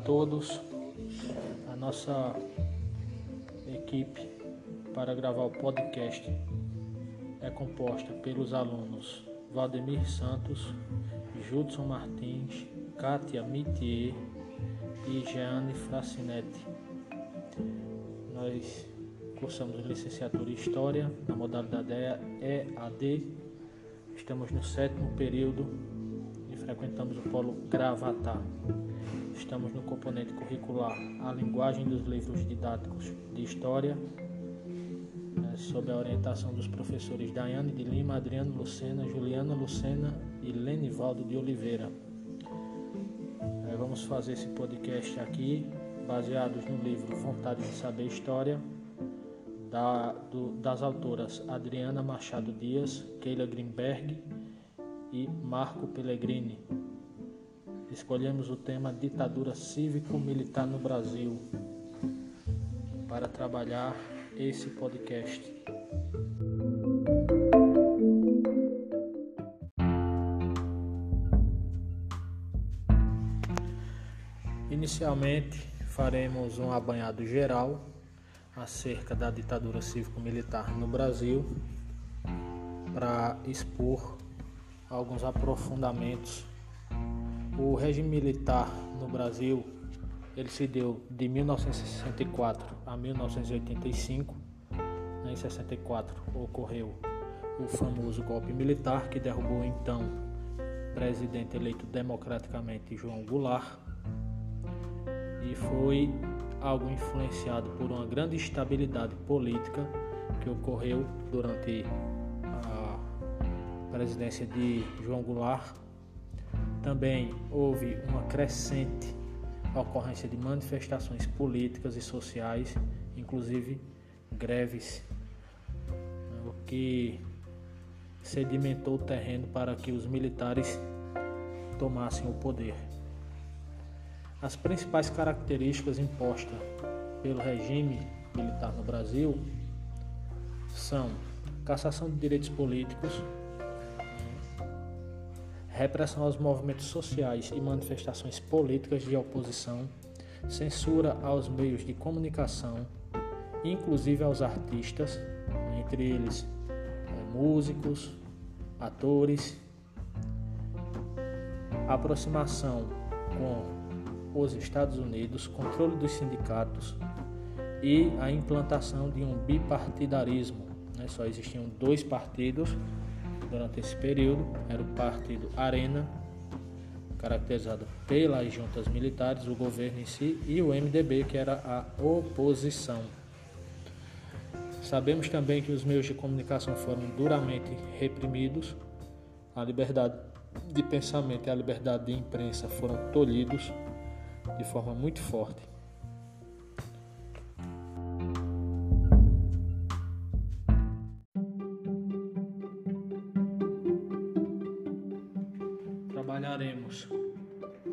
todos. A nossa equipe para gravar o podcast é composta pelos alunos Valdemir Santos, Judson Martins, Kátia Mitier e Jeane Fracinetti. Nós cursamos licenciatura em História na modalidade EAD. Estamos no sétimo período e frequentamos o polo Gravatar. Estamos no componente curricular A Linguagem dos Livros Didáticos de História, né, sob a orientação dos professores Daiane de Lima, Adriano Lucena, Juliana Lucena e Lenivaldo de Oliveira. É, vamos fazer esse podcast aqui baseados no livro Vontade de Saber História, da, do, das autoras Adriana Machado Dias, Keila Greenberg e Marco Pellegrini. Escolhemos o tema Ditadura Cívico-Militar no Brasil para trabalhar esse podcast. Inicialmente, faremos um apanhado geral acerca da ditadura cívico-militar no Brasil para expor alguns aprofundamentos. O regime militar no Brasil ele se deu de 1964 a 1985. Em 64 ocorreu o famoso golpe militar que derrubou então presidente eleito democraticamente João Goulart e foi algo influenciado por uma grande instabilidade política que ocorreu durante a presidência de João Goulart. Também houve uma crescente ocorrência de manifestações políticas e sociais, inclusive greves, o que sedimentou o terreno para que os militares tomassem o poder. As principais características impostas pelo regime militar no Brasil são cassação de direitos políticos, repressão aos movimentos sociais e manifestações políticas de oposição, censura aos meios de comunicação, inclusive aos artistas, entre eles é, músicos, atores, aproximação com os Estados Unidos, controle dos sindicatos e a implantação de um bipartidarismo. Né? Só existiam dois partidos durante esse período: era o Partido Arena, caracterizado pelas juntas militares, o governo em si, e o MDB, que era a oposição. Sabemos também que os meios de comunicação foram duramente reprimidos, a liberdade de pensamento e a liberdade de imprensa foram tolhidos de forma muito forte.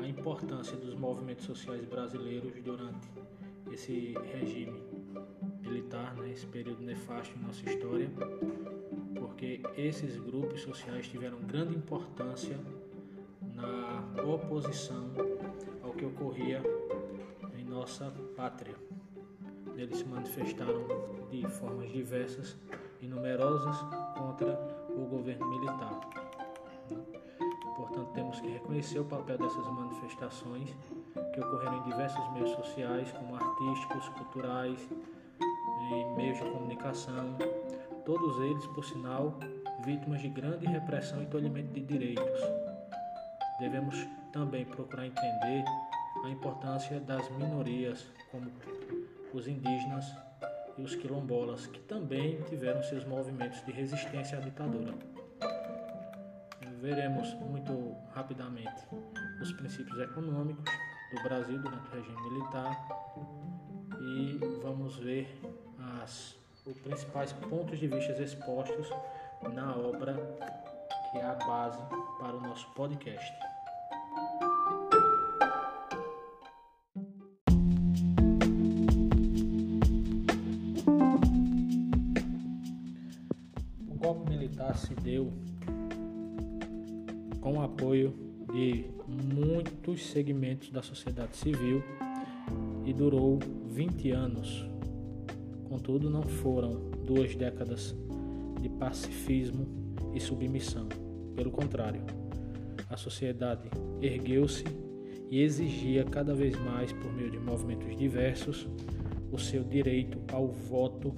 A importância dos movimentos sociais brasileiros durante esse regime militar, né, esse período nefasto em nossa história, porque esses grupos sociais tiveram grande importância na oposição que ocorria em nossa pátria. Eles se manifestaram de formas diversas e numerosas contra o governo militar. Que reconhecer o papel dessas manifestações que ocorreram em diversos meios sociais, como artísticos, culturais, em meios de comunicação, todos eles, por sinal, vítimas de grande repressão e tolhimento de direitos. Devemos também procurar entender a importância das minorias, como os indígenas e os quilombolas, que também tiveram seus movimentos de resistência à ditadura. Veremos muito rapidamente os princípios econômicos do Brasil durante o regime militar e vamos ver as, os principais pontos de vista expostos na obra que é a base para o nosso podcast. se deu com o apoio de muitos segmentos da sociedade civil e durou 20 anos. Contudo, não foram duas décadas de pacifismo e submissão. Pelo contrário, a sociedade ergueu-se e exigia cada vez mais, por meio de movimentos diversos, o seu direito ao voto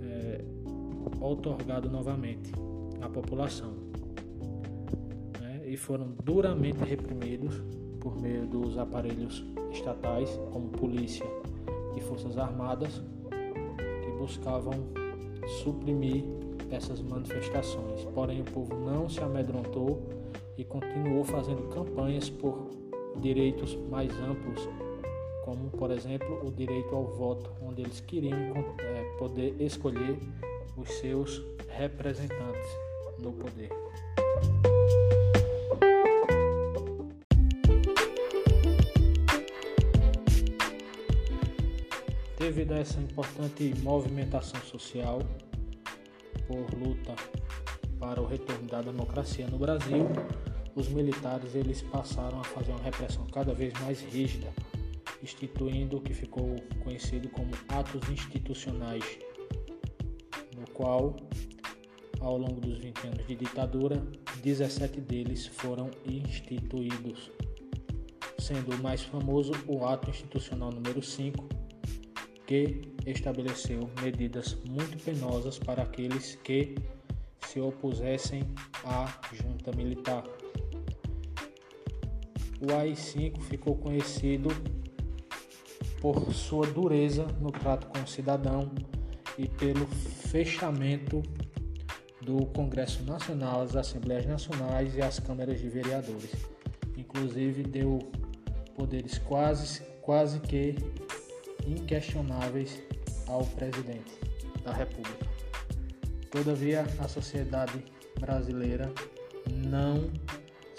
é, otorgado novamente à população. E foram duramente reprimidos por meio dos aparelhos estatais, como polícia e forças armadas, que buscavam suprimir essas manifestações. Porém, o povo não se amedrontou e continuou fazendo campanhas por direitos mais amplos, como, por exemplo, o direito ao voto, onde eles queriam é, poder escolher os seus representantes no poder. Devido a essa importante movimentação social por luta para o retorno da democracia no Brasil, os militares eles passaram a fazer uma repressão cada vez mais rígida, instituindo o que ficou conhecido como atos institucionais, no qual, ao longo dos 20 anos de ditadura, 17 deles foram instituídos, sendo o mais famoso o ato institucional número 5, que estabeleceu medidas muito penosas para aqueles que se opusessem à junta militar. O AI-5 ficou conhecido por sua dureza no trato com o cidadão e pelo fechamento do Congresso Nacional, as Assembleias Nacionais e as câmaras de vereadores. Inclusive deu poderes quase, quase que inquestionáveis ao presidente da República. Todavia, a sociedade brasileira não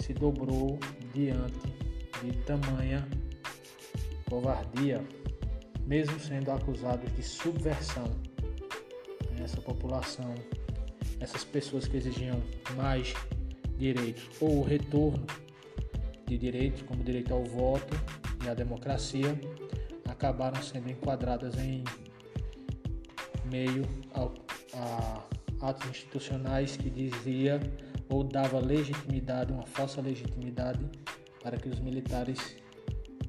se dobrou diante de tamanha covardia, mesmo sendo acusados de subversão. Essa população, essas pessoas que exigiam mais direitos ou o retorno de direitos, como direito ao voto e à democracia, acabaram sendo enquadradas em meio ao, a atos institucionais que dizia ou dava legitimidade, uma falsa legitimidade para que os militares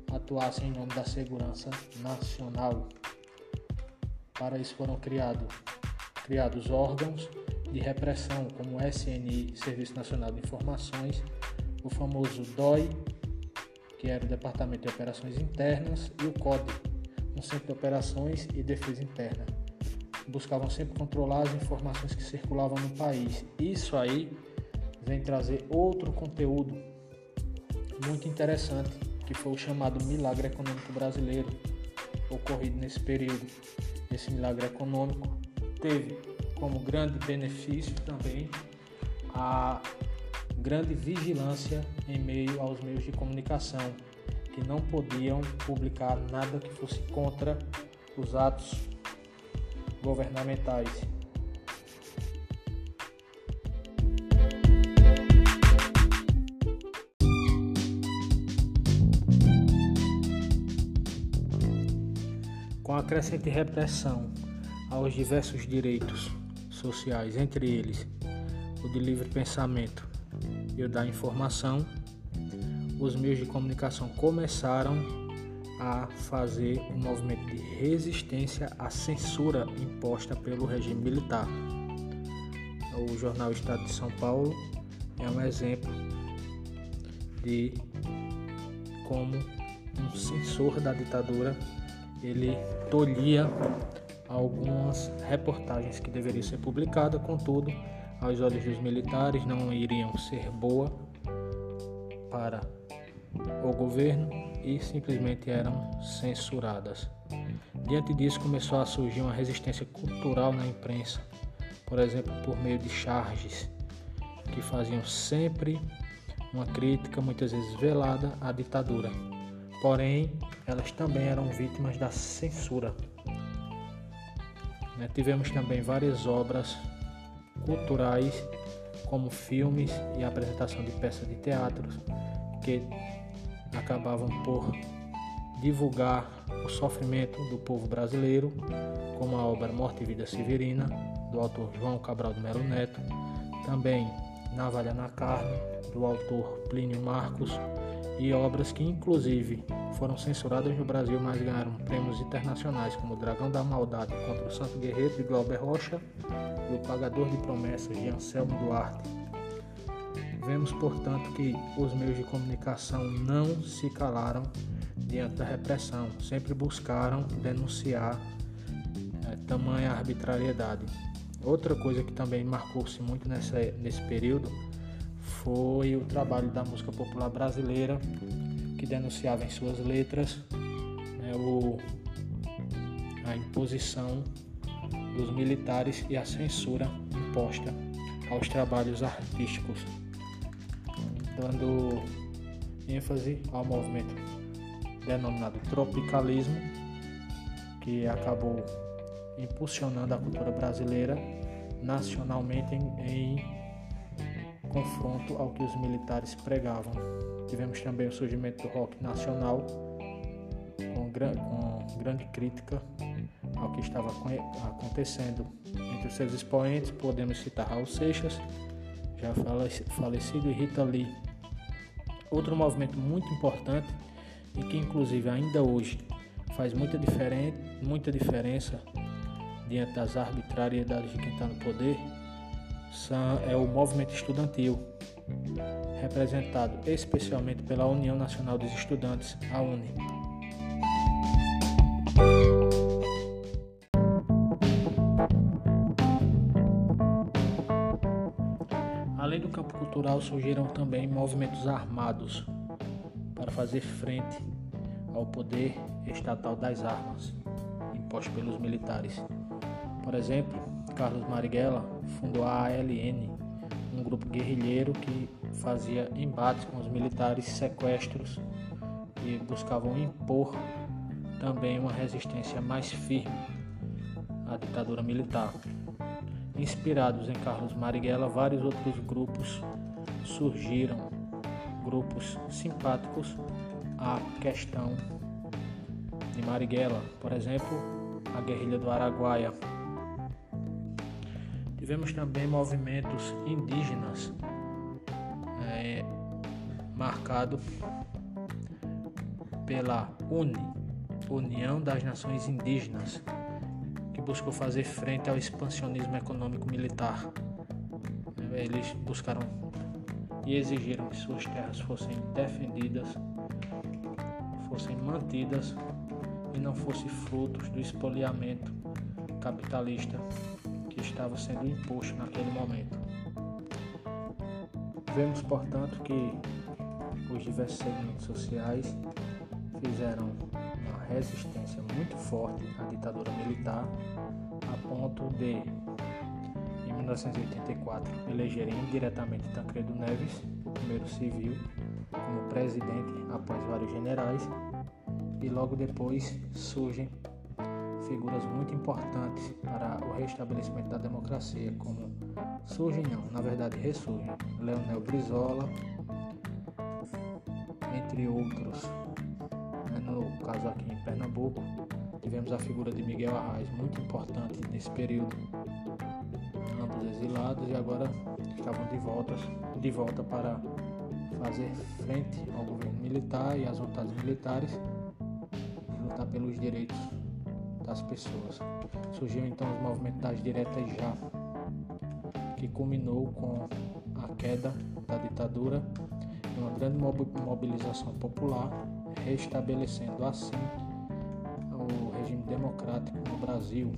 atuassem em nome da segurança nacional. Para isso foram criado, criados órgãos de repressão como o SNI, Serviço Nacional de Informações, o famoso DOI, que era o Departamento de Operações Internas, e o CODE, um Centro de Operações e Defesa Interna. Buscavam sempre controlar as informações que circulavam no país. Isso aí vem trazer outro conteúdo muito interessante, que foi o chamado milagre econômico brasileiro, ocorrido nesse período. Esse milagre econômico teve como grande benefício também a grande vigilância em meio aos meios de comunicação, que não podiam publicar nada que fosse contra os atos governamentais. Com a crescente repressão aos diversos direitos sociais, entre eles o de livre pensamento e o da informação, os meios de comunicação começaram a fazer um movimento de resistência à censura imposta pelo regime militar. O jornal Estado de São Paulo é um exemplo de como um censor da ditadura ele tolhia algumas reportagens que deveriam ser publicadas, contudo, aos olhos dos militares não iriam ser boa para o governo e simplesmente eram censuradas. Diante disso começou a surgir uma resistência cultural na imprensa, por exemplo, por meio de charges que faziam sempre uma crítica, muitas vezes velada, à ditadura porém elas também eram vítimas da censura. Né? Tivemos também várias obras culturais, como filmes e apresentação de peças de teatro, que acabavam por divulgar o sofrimento do povo brasileiro, como a obra Morte e Vida Severina, do autor João Cabral de Melo Neto, também Navalha na Carne, do autor Plínio Marcos, e obras que inclusive foram censuradas no Brasil, mas ganharam prêmios internacionais, como Dragão da Maldade contra o Santo Guerreiro de Glauber Rocha e O Pagador de Promessas de Anselmo Duarte. Vemos, portanto, que os meios de comunicação não se calaram diante da repressão, sempre buscaram denunciar é, tamanha arbitrariedade. Outra coisa que também marcou-se muito nessa, nesse período foi o trabalho da música popular brasileira, que denunciava em suas letras né, o, a imposição dos militares e a censura imposta aos trabalhos artísticos, dando ênfase ao movimento denominado tropicalismo, que acabou impulsionando a cultura brasileira nacionalmente em, em confronto ao que os militares pregavam. Tivemos também o surgimento do rock nacional, com, gran com grande crítica ao que estava acontecendo. Entre os seus expoentes podemos citar Raul Seixas, já falecido, e Rita Lee. Outro movimento muito importante e que inclusive ainda hoje faz muita, diferen muita diferença diante das arbitrariedades de quem está no poder é o movimento estudantil, representado especialmente pela União Nacional dos Estudantes, a UNE. Além do campo cultural, surgiram também movimentos armados para fazer frente ao poder estatal das armas imposto pelos militares. Por exemplo, Carlos Marighella fundou a ALN, um grupo guerrilheiro que fazia embates com os militares, sequestros e buscavam impor também uma resistência mais firme à ditadura militar. Inspirados em Carlos Marighella, vários outros grupos surgiram, grupos simpáticos à questão de Marighella, por exemplo, a guerrilha do Araguaia, Tivemos também movimentos indígenas é, marcado pela UNI, União das Nações Indígenas, que buscou fazer frente ao expansionismo econômico militar. Eles buscaram e exigiram que suas terras fossem defendidas, fossem mantidas e não fossem frutos do espoliamento capitalista estava sendo imposto naquele momento. Vemos, portanto, que os diversos segmentos sociais fizeram uma resistência muito forte à ditadura militar, a ponto de, em 1984, elegerem indiretamente Tancredo Neves, o primeiro civil, como presidente após vários generais, e logo depois surgem figuras muito importantes para o restabelecimento da democracia, como surgem não, na verdade ressurgem, Leonel Brizola, entre outros. Né, no caso aqui em Pernambuco, tivemos a figura de Miguel Arraes, muito importante nesse período, ambos exilados e agora estavam de volta, de volta para fazer frente ao governo militar e às vontades militares e lutar pelos direitos das pessoas. Surgiu então os movimentos das diretas já, que culminou com a queda da ditadura e uma grande mobilização popular, restabelecendo assim o regime democrático no Brasil.